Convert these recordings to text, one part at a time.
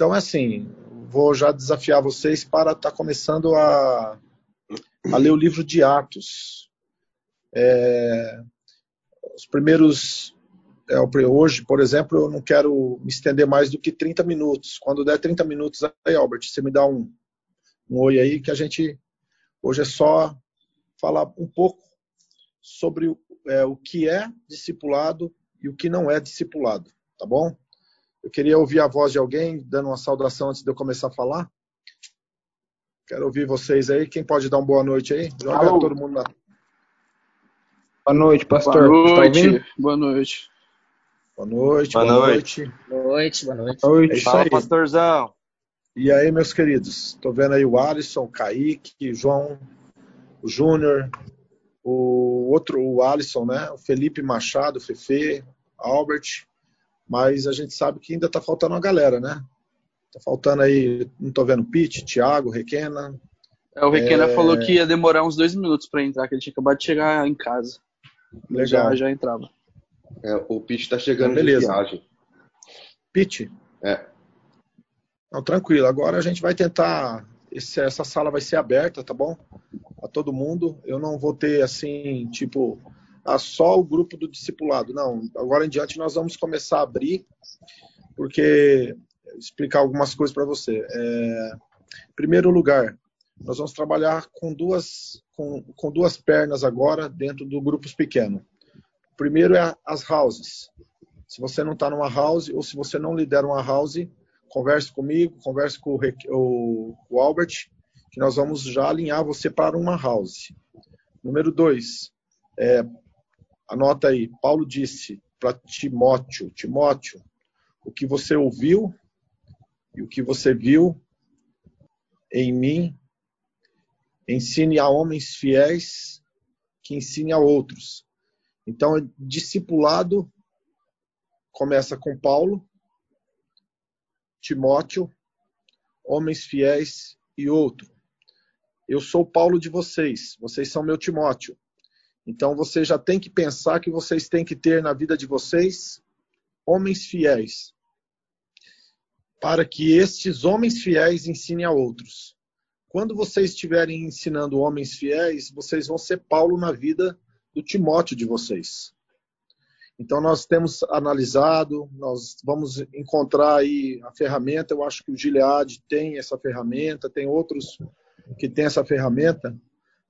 Então, é assim, vou já desafiar vocês para estar tá começando a, a ler o livro de Atos. É, os primeiros. É, hoje, por exemplo, eu não quero me estender mais do que 30 minutos. Quando der 30 minutos, aí, Albert, você me dá um, um oi aí, que a gente. Hoje é só falar um pouco sobre é, o que é discipulado e o que não é discipulado, tá bom? Eu queria ouvir a voz de alguém dando uma saudação antes de eu começar a falar. Quero ouvir vocês aí. Quem pode dar uma boa noite aí? Joga Alô. todo mundo na. Boa noite, pastor. Boa noite. Tá boa noite. Boa noite. Boa, boa noite. noite. Boa noite. Boa noite. Boa noite. É Fala, aí. pastorzão. E aí, meus queridos? Estou vendo aí o Alisson, o Kaique, o João, o Júnior, o outro, o Alisson, né? O Felipe Machado, o Fefe, Albert. Mas a gente sabe que ainda está faltando uma galera, né? Tá faltando aí, não tô vendo Pete, Thiago, Requena. É, o Requena é... falou que ia demorar uns dois minutos para entrar, que ele tinha acabado de chegar em casa. Legal. Já, já entrava. É, o Pete tá chegando então, beleza. de viagem. Pete? É. Não, tranquilo. Agora a gente vai tentar. Esse, essa sala vai ser aberta, tá bom? A todo mundo. Eu não vou ter assim, tipo, a só o grupo do discipulado. Não. Agora em diante nós vamos começar a abrir, porque explicar algumas coisas para você. É, primeiro lugar, nós vamos trabalhar com duas, com, com duas pernas agora dentro do grupos pequeno. Primeiro é as houses. Se você não está numa house ou se você não lidera uma house, converse comigo, converse com o, o, o Albert, que nós vamos já alinhar você para uma house. Número dois, é, anota aí, Paulo disse para Timóteo, Timóteo, o que você ouviu e o que você viu em mim, ensine a homens fiéis que ensine a outros. Então, discipulado começa com Paulo, Timóteo, homens fiéis e outro. Eu sou Paulo de vocês, vocês são meu Timóteo. Então você já tem que pensar que vocês têm que ter na vida de vocês homens fiéis, para que estes homens fiéis ensinem a outros. Quando vocês estiverem ensinando homens fiéis, vocês vão ser Paulo na vida do Timóteo de vocês. Então nós temos analisado, nós vamos encontrar aí a ferramenta. Eu acho que o Gilead tem essa ferramenta, tem outros que têm essa ferramenta,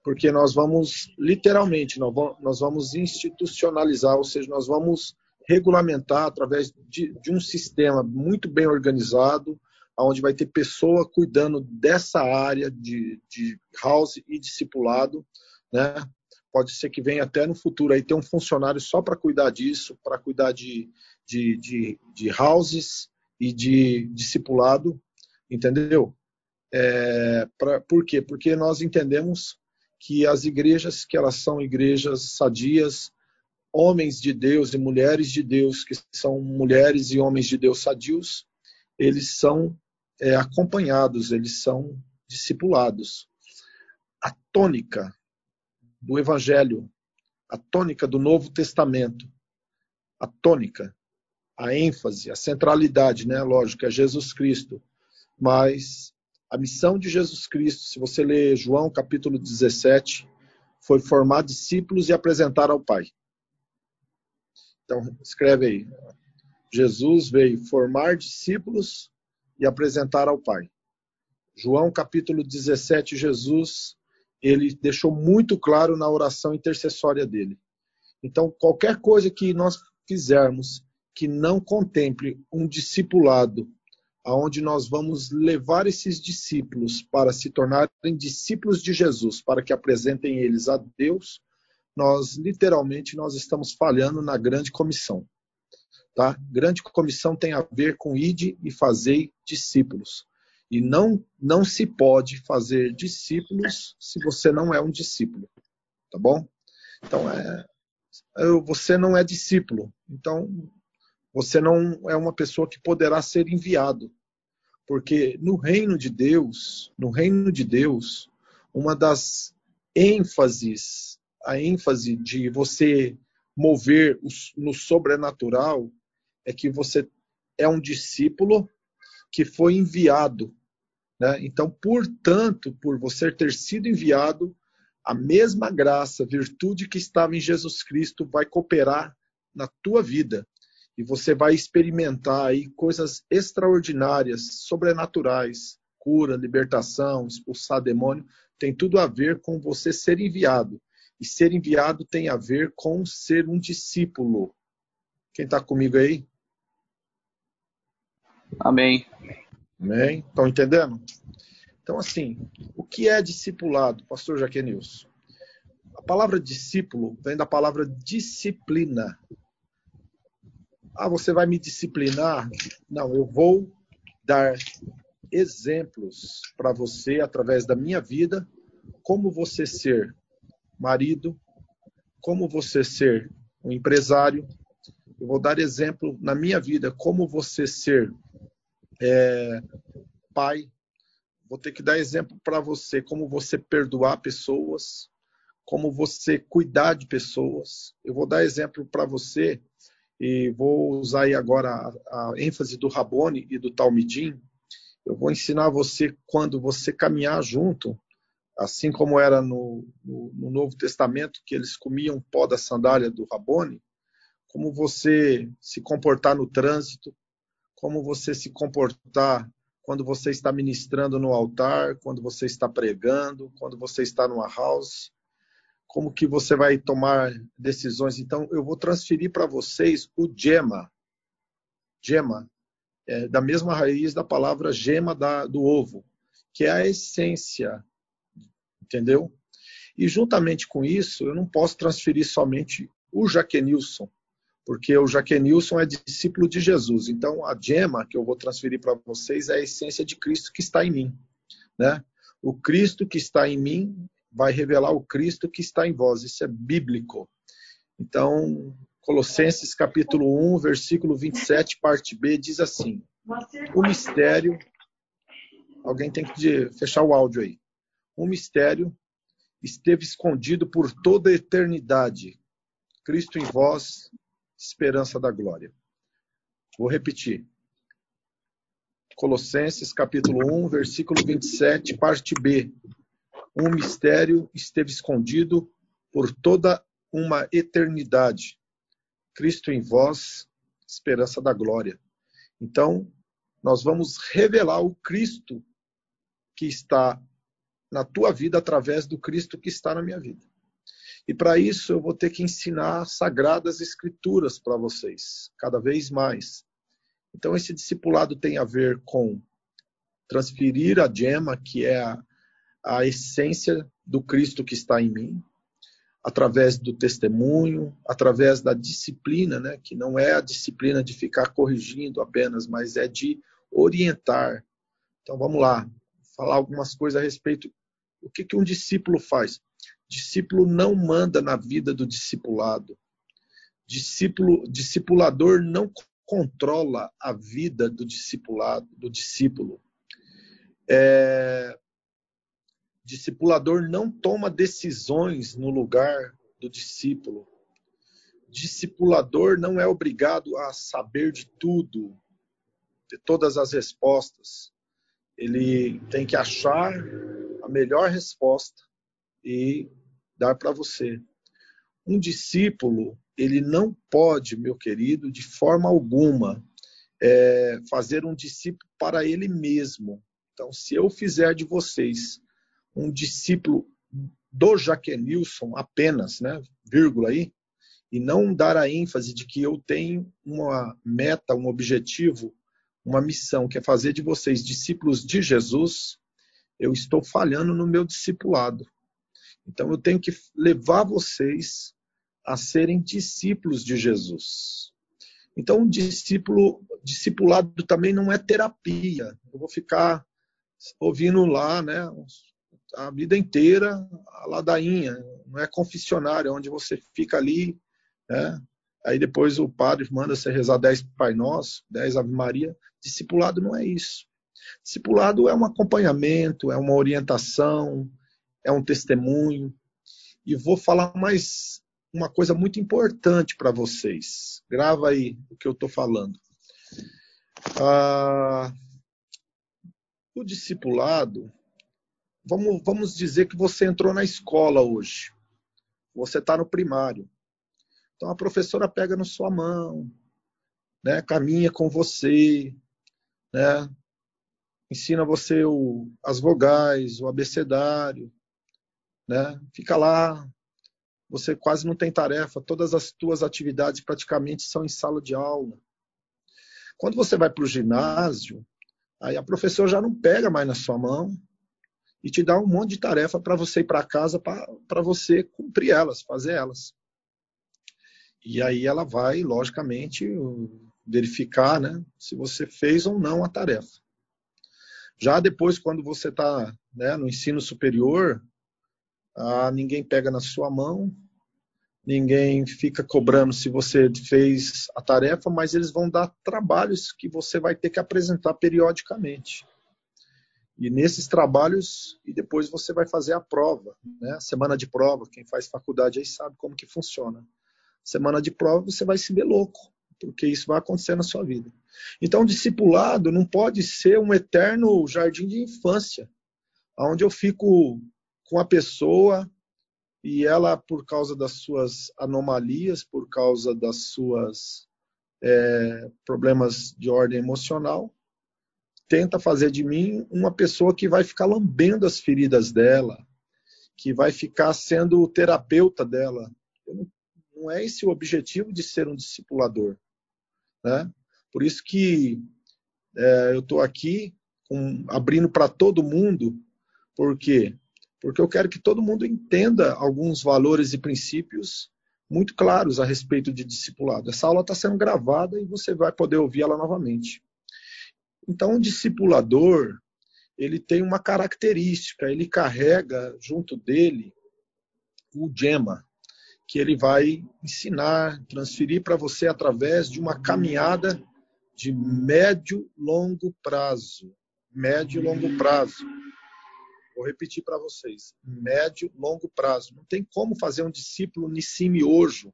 porque nós vamos literalmente, nós vamos institucionalizar, ou seja, nós vamos regulamentar através de, de um sistema muito bem organizado, onde vai ter pessoa cuidando dessa área de, de house e discipulado, né? Pode ser que venha até no futuro aí ter um funcionário só para cuidar disso, para cuidar de, de, de, de, houses e de discipulado, entendeu? É, pra, por quê? Porque nós entendemos que as igrejas, que elas são igrejas sadias, homens de Deus e mulheres de Deus, que são mulheres e homens de Deus sadios, eles são é, acompanhados, eles são discipulados. A tônica do Evangelho, a tônica do Novo Testamento, a tônica, a ênfase, a centralidade, né? Lógico, é Jesus Cristo. Mas a missão de Jesus Cristo, se você ler João capítulo 17, foi formar discípulos e apresentar ao Pai. Então, escreve aí. Jesus veio formar discípulos e apresentar ao Pai. João capítulo 17, Jesus, ele deixou muito claro na oração intercessória dele. Então, qualquer coisa que nós fizermos que não contemple um discipulado, aonde nós vamos levar esses discípulos para se tornarem discípulos de Jesus, para que apresentem eles a Deus, nós literalmente nós estamos falhando na grande comissão. Tá? Grande comissão tem a ver com ide e fazer discípulos. E não não se pode fazer discípulos se você não é um discípulo, tá bom? Então é você não é discípulo. Então você não é uma pessoa que poderá ser enviado. Porque no reino de Deus, no reino de Deus, uma das ênfases a ênfase de você mover no sobrenatural é que você é um discípulo que foi enviado. Né? Então, portanto, por você ter sido enviado, a mesma graça, virtude que estava em Jesus Cristo vai cooperar na tua vida. E você vai experimentar aí coisas extraordinárias, sobrenaturais, cura, libertação, expulsar demônio, tem tudo a ver com você ser enviado. E ser enviado tem a ver com ser um discípulo. Quem está comigo aí? Amém. Amém? Estão entendendo? Então, assim, o que é discipulado, pastor Jaquenilson? A palavra discípulo vem da palavra disciplina. Ah, você vai me disciplinar? Não, eu vou dar exemplos para você através da minha vida, como você ser marido, como você ser um empresário. Eu vou dar exemplo na minha vida, como você ser é, pai. Vou ter que dar exemplo para você, como você perdoar pessoas, como você cuidar de pessoas. Eu vou dar exemplo para você e vou usar aí agora a, a ênfase do Rabone e do Talmidim, eu vou ensinar você quando você caminhar junto, assim como era no, no, no Novo Testamento, que eles comiam pó da sandália do Rabone, como você se comportar no trânsito, como você se comportar quando você está ministrando no altar, quando você está pregando, quando você está numa house, como que você vai tomar decisões. Então, eu vou transferir para vocês o Gema. Gema é, da mesma raiz da palavra gema da, do ovo, que é a essência, entendeu? E juntamente com isso, eu não posso transferir somente o Jaquenilson, porque o Jaquenilson é discípulo de Jesus. Então, a gema que eu vou transferir para vocês é a essência de Cristo que está em mim, né? O Cristo que está em mim vai revelar o Cristo que está em vós. Isso é bíblico. Então, Colossenses capítulo 1, versículo 27, parte B, diz assim: O mistério. Alguém tem que fechar o áudio aí. O mistério esteve escondido por toda a eternidade. Cristo em vós, esperança da glória. Vou repetir. Colossenses capítulo 1, versículo 27, parte B. Um mistério esteve escondido por toda uma eternidade. Cristo em vós, esperança da glória. Então, nós vamos revelar o Cristo que está na tua vida através do Cristo que está na minha vida. E para isso eu vou ter que ensinar sagradas escrituras para vocês, cada vez mais. Então esse discipulado tem a ver com transferir a gema, que é a, a essência do Cristo que está em mim, através do testemunho, através da disciplina, né, que não é a disciplina de ficar corrigindo apenas, mas é de orientar. Então vamos lá, falar algumas coisas a respeito o que, que um discípulo faz. Discípulo não manda na vida do discipulado. Discípulo, discipulador não controla a vida do discipulado, do discípulo. É, Discipulador não toma decisões no lugar do discípulo. Discipulador não é obrigado a saber de tudo, de todas as respostas. Ele tem que achar a melhor resposta e dar para você. Um discípulo, ele não pode, meu querido, de forma alguma, é, fazer um discípulo para ele mesmo. Então, se eu fizer de vocês um discípulo do Jaquenilson apenas, né, vírgula aí, e não dar a ênfase de que eu tenho uma meta, um objetivo, uma missão, que é fazer de vocês discípulos de Jesus, eu estou falhando no meu discipulado. Então eu tenho que levar vocês a serem discípulos de Jesus. Então, um discípulo, discipulado também não é terapia. Eu vou ficar ouvindo lá, né, a vida inteira a ladainha, não é confessionário, onde você fica ali, né? Aí depois o padre manda você rezar dez Pai Nosso, dez Ave Maria. Discipulado não é isso. Discipulado é um acompanhamento, é uma orientação, é um testemunho. E vou falar mais uma coisa muito importante para vocês. Grava aí o que eu estou falando. Ah, o discipulado, vamos, vamos dizer que você entrou na escola hoje. Você está no primário. Então a professora pega na sua mão, né, caminha com você, né, ensina você o, as vogais, o abecedário, né, fica lá, você quase não tem tarefa, todas as tuas atividades praticamente são em sala de aula. Quando você vai para o ginásio, aí a professora já não pega mais na sua mão e te dá um monte de tarefa para você ir para casa para você cumprir elas, fazer elas. E aí ela vai, logicamente, verificar né, se você fez ou não a tarefa. Já depois, quando você está né, no ensino superior, ah, ninguém pega na sua mão, ninguém fica cobrando se você fez a tarefa, mas eles vão dar trabalhos que você vai ter que apresentar periodicamente. E nesses trabalhos, e depois você vai fazer a prova, né? Semana de prova, quem faz faculdade aí sabe como que funciona. Semana de prova você vai se ver louco, porque isso vai acontecer na sua vida. Então, discipulado não pode ser um eterno jardim de infância, onde eu fico com a pessoa e ela, por causa das suas anomalias, por causa das suas é, problemas de ordem emocional, tenta fazer de mim uma pessoa que vai ficar lambendo as feridas dela, que vai ficar sendo o terapeuta dela. Não, não, é esse o objetivo de ser um discipulador. Né? Por isso que é, eu estou aqui abrindo para todo mundo, porque porque eu quero que todo mundo entenda alguns valores e princípios muito claros a respeito de discipulado. Essa aula está sendo gravada e você vai poder ouvir ela novamente. Então, o discipulador, ele tem uma característica, ele carrega junto dele o gema, que ele vai ensinar, transferir para você através de uma caminhada de médio longo prazo. Médio longo prazo. Vou repetir para vocês: médio, longo prazo. Não tem como fazer um discípulo Nissim hoje.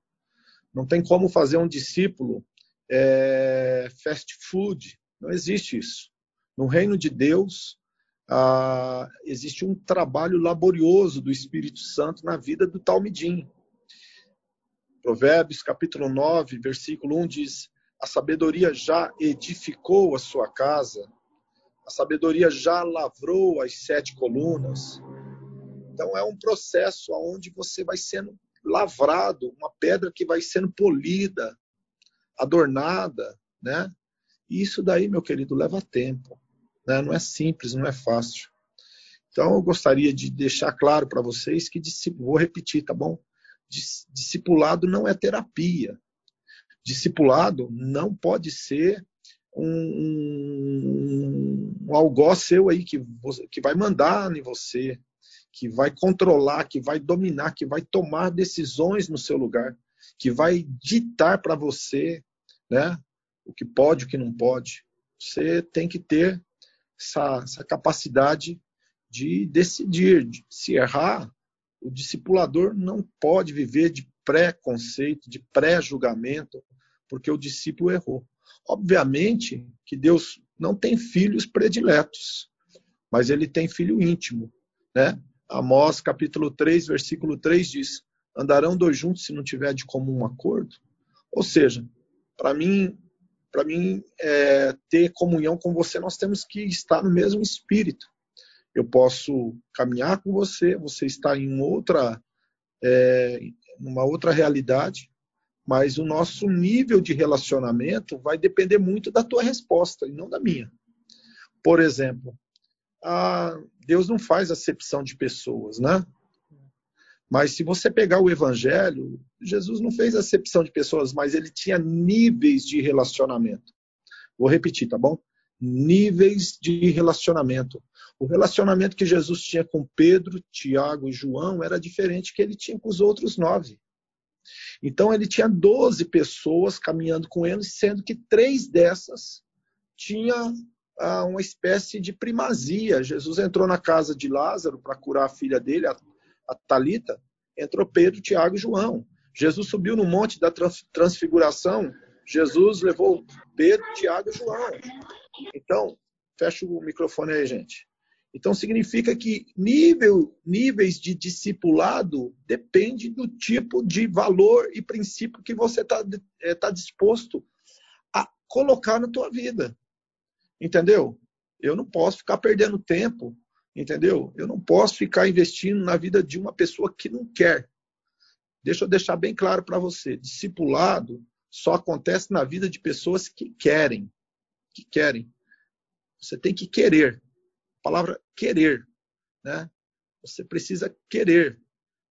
Não tem como fazer um discípulo é, fast food. Não existe isso. No reino de Deus, ah, existe um trabalho laborioso do Espírito Santo na vida do Talmidim. Provérbios, capítulo 9, versículo 1 diz: A sabedoria já edificou a sua casa, a sabedoria já lavrou as sete colunas. Então é um processo onde você vai sendo lavrado, uma pedra que vai sendo polida, adornada, né? E isso daí, meu querido, leva tempo. Né? Não é simples, não é fácil. Então eu gostaria de deixar claro para vocês que vou repetir, tá bom? Discipulado não é terapia. Discipulado não pode ser um, um, um seu aí que, que vai mandar em você, que vai controlar, que vai dominar, que vai tomar decisões no seu lugar, que vai ditar para você né, o que pode, o que não pode. Você tem que ter essa, essa capacidade de decidir. De, se errar, o discipulador não pode viver de pré-conceito, de pré-julgamento, porque o discípulo errou. Obviamente que Deus não tem filhos prediletos, mas ele tem filho íntimo. Né? Amós capítulo 3, versículo 3 diz: Andarão dois juntos se não tiver de comum acordo? Ou seja, para mim, para mim é, ter comunhão com você, nós temos que estar no mesmo espírito. Eu posso caminhar com você, você está em outra, é, uma outra realidade, mas o nosso nível de relacionamento vai depender muito da tua resposta e não da minha. Por exemplo, Deus não faz acepção de pessoas, né? Mas se você pegar o Evangelho, Jesus não fez acepção de pessoas, mas ele tinha níveis de relacionamento. Vou repetir, tá bom? Níveis de relacionamento. O relacionamento que Jesus tinha com Pedro, Tiago e João era diferente que ele tinha com os outros nove. Então ele tinha 12 pessoas caminhando com ele, sendo que três dessas tinha ah, uma espécie de primazia. Jesus entrou na casa de Lázaro para curar a filha dele, a Talita. Entrou Pedro, Tiago e João. Jesus subiu no monte da transfiguração. Jesus levou Pedro, Tiago e João. Então, fecha o microfone aí, gente. Então significa que nível, níveis de discipulado depende do tipo de valor e princípio que você está é, tá disposto a colocar na tua vida. Entendeu? Eu não posso ficar perdendo tempo, entendeu? Eu não posso ficar investindo na vida de uma pessoa que não quer. Deixa eu deixar bem claro para você, discipulado só acontece na vida de pessoas que querem, que querem. Você tem que querer palavra querer, né? Você precisa querer.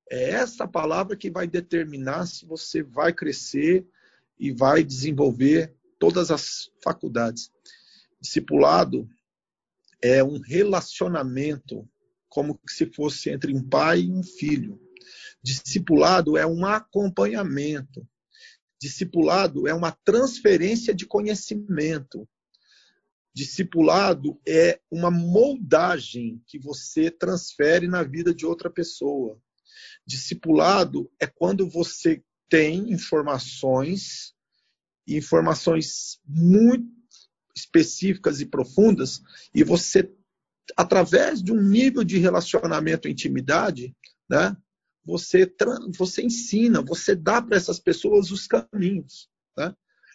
É essa palavra que vai determinar se você vai crescer e vai desenvolver todas as faculdades. Discipulado é um relacionamento como se fosse entre um pai e um filho. Discipulado é um acompanhamento. Discipulado é uma transferência de conhecimento. Discipulado é uma moldagem que você transfere na vida de outra pessoa. Discipulado é quando você tem informações, informações muito específicas e profundas, e você, através de um nível de relacionamento e intimidade, né, você, você ensina, você dá para essas pessoas os caminhos. Né?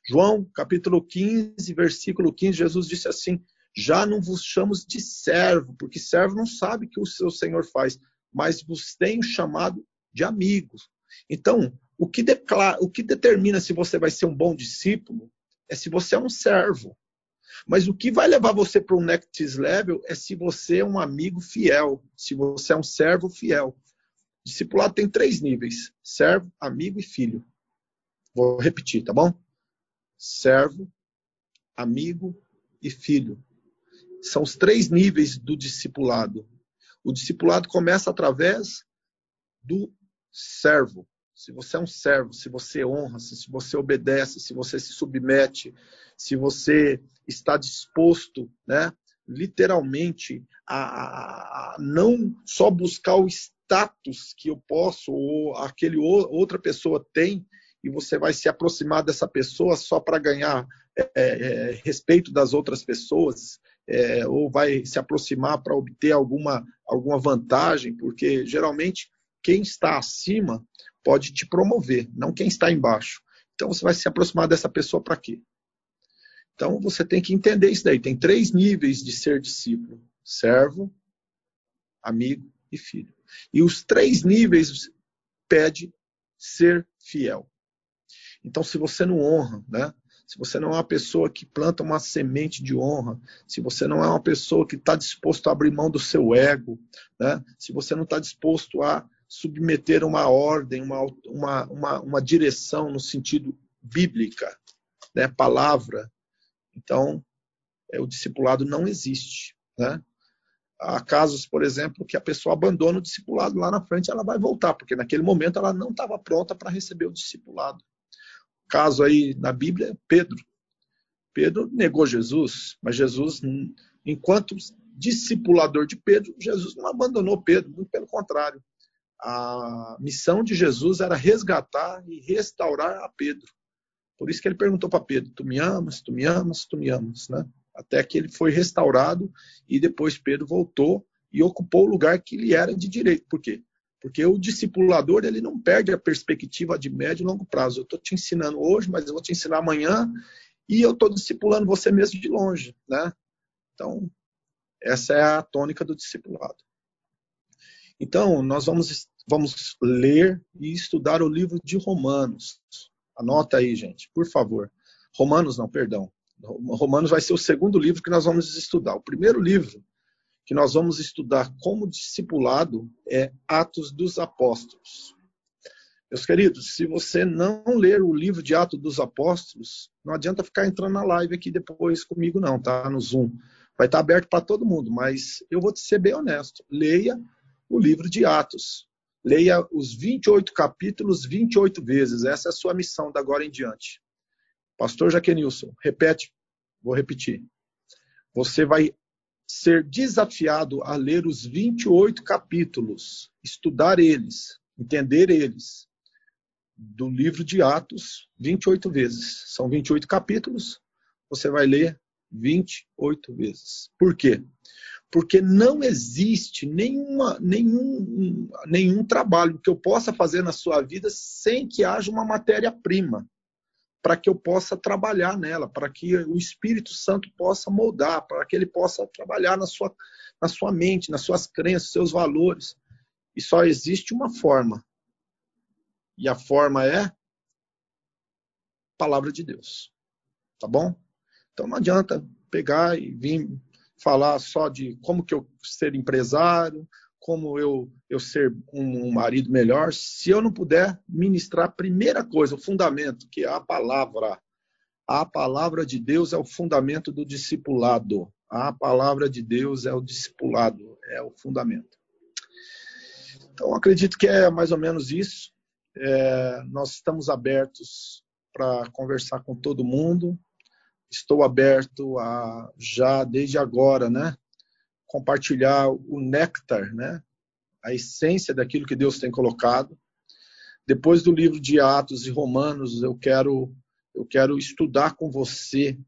João, capítulo 15, versículo 15, Jesus disse assim: Já não vos chamamos de servo, porque servo não sabe o que o seu Senhor faz, mas vos tenho chamado de amigos. Então, o que, declara, o que determina se você vai ser um bom discípulo é se você é um servo. Mas o que vai levar você para o next level é se você é um amigo fiel, se você é um servo fiel. Discipulado tem três níveis: servo, amigo e filho. Vou repetir, tá bom? servo, amigo e filho. São os três níveis do discipulado. O discipulado começa através do servo. Se você é um servo, se você honra, se você obedece, se você se submete, se você está disposto, né, literalmente, a, a não só buscar o status que eu posso ou aquele outra pessoa tem, e você vai se aproximar dessa pessoa só para ganhar é, é, respeito das outras pessoas, é, ou vai se aproximar para obter alguma, alguma vantagem, porque geralmente quem está acima pode te promover, não quem está embaixo. Então você vai se aproximar dessa pessoa para quê? Então você tem que entender isso daí. Tem três níveis de ser discípulo: servo, amigo e filho. E os três níveis pede ser fiel. Então, se você não honra, né? se você não é uma pessoa que planta uma semente de honra, se você não é uma pessoa que está disposto a abrir mão do seu ego, né? se você não está disposto a submeter uma ordem, uma, uma, uma, uma direção no sentido bíblica, né? palavra, então é, o discipulado não existe. Né? Há casos, por exemplo, que a pessoa abandona o discipulado lá na frente, ela vai voltar, porque naquele momento ela não estava pronta para receber o discipulado caso aí na Bíblia, Pedro. Pedro negou Jesus, mas Jesus, enquanto discipulador de Pedro, Jesus não abandonou Pedro, muito pelo contrário. A missão de Jesus era resgatar e restaurar a Pedro. Por isso que ele perguntou para Pedro: Tu me amas, tu me amas, tu me amas, né? Até que ele foi restaurado e depois Pedro voltou e ocupou o lugar que lhe era de direito. Por quê? Porque o discipulador ele não perde a perspectiva de médio e longo prazo. Eu estou te ensinando hoje, mas eu vou te ensinar amanhã e eu estou discipulando você mesmo de longe, né? Então essa é a tônica do discipulado. Então nós vamos vamos ler e estudar o livro de Romanos. Anota aí, gente, por favor. Romanos não, perdão. Romanos vai ser o segundo livro que nós vamos estudar. O primeiro livro que nós vamos estudar como discipulado é Atos dos Apóstolos. Meus queridos, se você não ler o livro de Atos dos Apóstolos, não adianta ficar entrando na live aqui depois comigo, não, tá? No Zoom. Vai estar aberto para todo mundo, mas eu vou te ser bem honesto. Leia o livro de Atos. Leia os 28 capítulos 28 vezes. Essa é a sua missão da agora em diante. Pastor Jaquenilson, repete, vou repetir. Você vai ser desafiado a ler os 28 capítulos, estudar eles, entender eles, do livro de Atos 28 vezes. São 28 capítulos, você vai ler 28 vezes. Por quê? Porque não existe nenhuma, nenhum, nenhum trabalho que eu possa fazer na sua vida sem que haja uma matéria-prima para que eu possa trabalhar nela, para que o Espírito Santo possa moldar, para que ele possa trabalhar na sua, na sua mente, nas suas crenças, seus valores. E só existe uma forma. E a forma é palavra de Deus. Tá bom? Então não adianta pegar e vir falar só de como que eu ser empresário, como eu, eu ser um marido melhor, se eu não puder ministrar a primeira coisa, o fundamento, que é a palavra. A palavra de Deus é o fundamento do discipulado. A palavra de Deus é o discipulado, é o fundamento. Então, acredito que é mais ou menos isso. É, nós estamos abertos para conversar com todo mundo. Estou aberto a já desde agora, né, compartilhar o néctar, né, a essência daquilo que Deus tem colocado. Depois do livro de Atos e Romanos, eu quero eu quero estudar com você,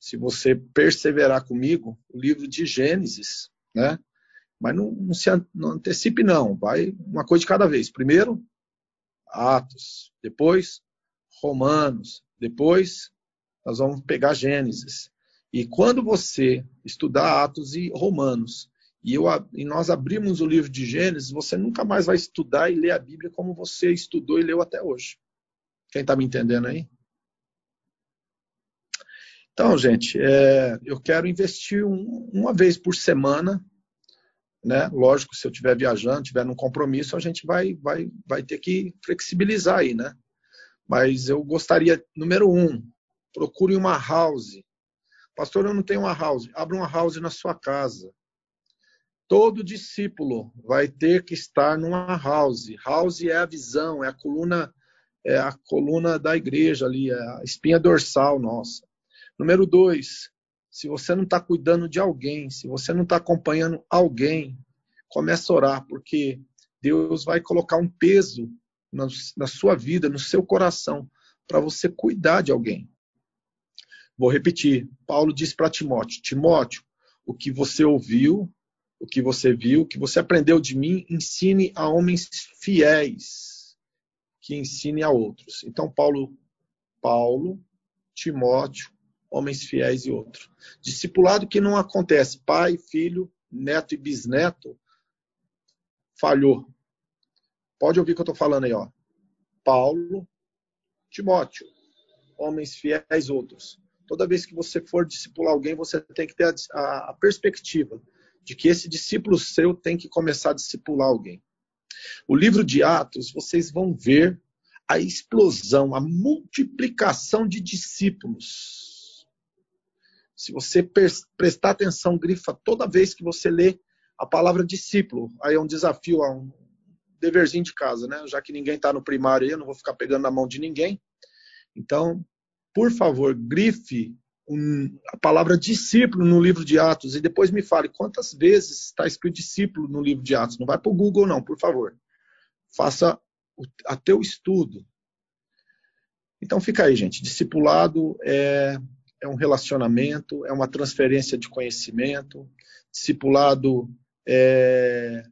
se você perseverar comigo, o livro de Gênesis, né? Mas não, não se não antecipe não, vai uma coisa de cada vez. Primeiro Atos, depois Romanos, depois nós vamos pegar Gênesis. E quando você estudar Atos e Romanos, e, eu, e nós abrimos o livro de Gênesis, você nunca mais vai estudar e ler a Bíblia como você estudou e leu até hoje. Quem está me entendendo aí? Então, gente, é, eu quero investir um, uma vez por semana, né? Lógico, se eu estiver viajando, estiver num compromisso, a gente vai, vai, vai ter que flexibilizar aí, né? Mas eu gostaria, número um, procure uma house. Pastor, eu não tenho uma house. Abra uma house na sua casa. Todo discípulo vai ter que estar numa house. House é a visão, é a coluna, é a coluna da igreja ali, é a espinha dorsal nossa. Número dois, se você não está cuidando de alguém, se você não está acompanhando alguém, comece a orar, porque Deus vai colocar um peso na, na sua vida, no seu coração, para você cuidar de alguém. Vou repetir. Paulo diz para Timóteo: Timóteo, o que você ouviu, o que você viu, o que você aprendeu de mim, ensine a homens fiéis, que ensine a outros. Então, Paulo, Paulo, Timóteo, homens fiéis e outros. Discipulado que não acontece, pai, filho, neto e bisneto, falhou. Pode ouvir o que eu estou falando aí, ó. Paulo, Timóteo, homens fiéis outros. Toda vez que você for discipular alguém, você tem que ter a, a, a perspectiva de que esse discípulo seu tem que começar a discipular alguém. O livro de Atos, vocês vão ver a explosão, a multiplicação de discípulos. Se você prestar atenção, grifa toda vez que você lê a palavra discípulo. Aí é um desafio, é um deverzinho de casa, né? Já que ninguém está no primário eu não vou ficar pegando na mão de ninguém. Então, por favor, grife um, a palavra discípulo no livro de Atos e depois me fale quantas vezes está escrito discípulo no livro de Atos. Não vai para o Google, não, por favor. Faça o, a teu estudo. Então fica aí, gente. Discipulado é, é um relacionamento, é uma transferência de conhecimento. Discipulado é,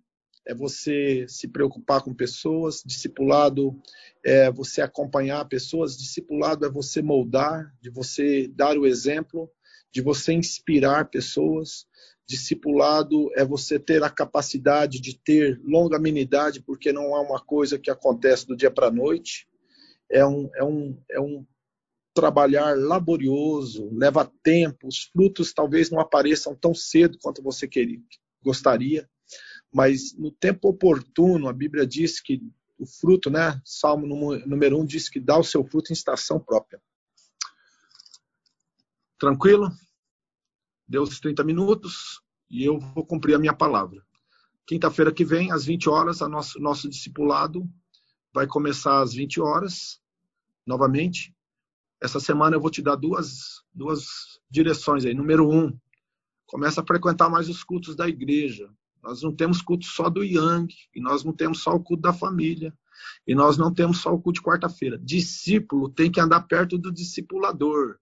é você se preocupar com pessoas, discipulado é você acompanhar pessoas, discipulado é você moldar, de você dar o exemplo, de você inspirar pessoas, discipulado é você ter a capacidade de ter longanimidade, porque não é uma coisa que acontece do dia para a noite, é um, é, um, é um trabalhar laborioso, leva tempo, os frutos talvez não apareçam tão cedo quanto você queria, gostaria, mas no tempo oportuno, a Bíblia diz que o fruto, né? Salmo número 1 um diz que dá o seu fruto em estação própria. Tranquilo? Deu os 30 minutos e eu vou cumprir a minha palavra. Quinta-feira que vem, às 20 horas, a nosso, nosso discipulado vai começar às 20 horas, novamente. Essa semana eu vou te dar duas, duas direções aí. Número um, começa a frequentar mais os cultos da igreja. Nós não temos culto só do Yang, e nós não temos só o culto da família, e nós não temos só o culto de quarta-feira. Discípulo tem que andar perto do discipulador.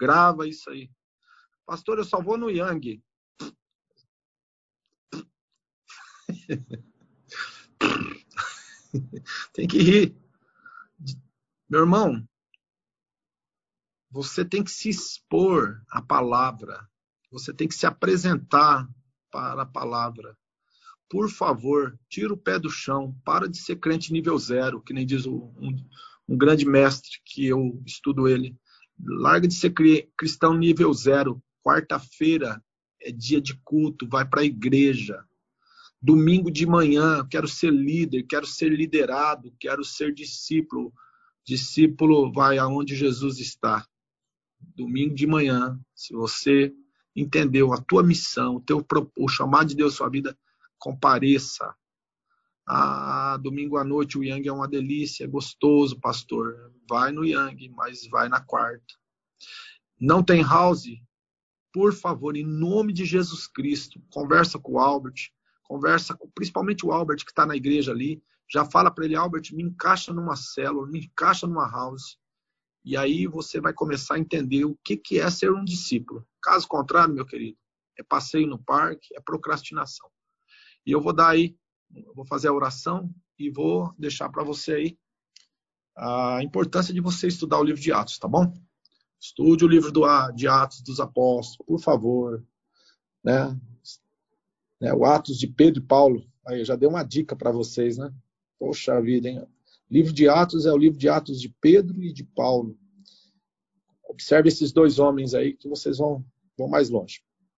Grava isso aí. Pastor, eu só vou no Yang. tem que rir. Meu irmão, você tem que se expor à palavra. Você tem que se apresentar para a palavra. Por favor, tira o pé do chão. Para de ser crente nível zero, que nem diz um, um grande mestre que eu estudo ele. Larga de ser cristão nível zero. Quarta-feira é dia de culto, vai para a igreja. Domingo de manhã, quero ser líder, quero ser liderado, quero ser discípulo. Discípulo vai aonde Jesus está. Domingo de manhã, se você entendeu a tua missão, o, teu, o chamado de Deus sua vida, compareça. Ah, domingo à noite o Yang é uma delícia, é gostoso, pastor. Vai no Yang, mas vai na quarta. Não tem house? Por favor, em nome de Jesus Cristo, conversa com o Albert, conversa com, principalmente o Albert que está na igreja ali, já fala para ele, Albert, me encaixa numa célula, me encaixa numa house. E aí você vai começar a entender o que, que é ser um discípulo. Caso contrário, meu querido, é passeio no parque, é procrastinação. E eu vou dar aí, vou fazer a oração e vou deixar para você aí a importância de você estudar o livro de Atos, tá bom? Estude o livro do, de Atos dos Apóstolos, por favor. Né? né, o Atos de Pedro e Paulo. Aí já dei uma dica para vocês, né? Poxa vida, hein? Livro de Atos é o livro de Atos de Pedro e de Paulo. Observe esses dois homens aí que vocês vão, vão mais longe.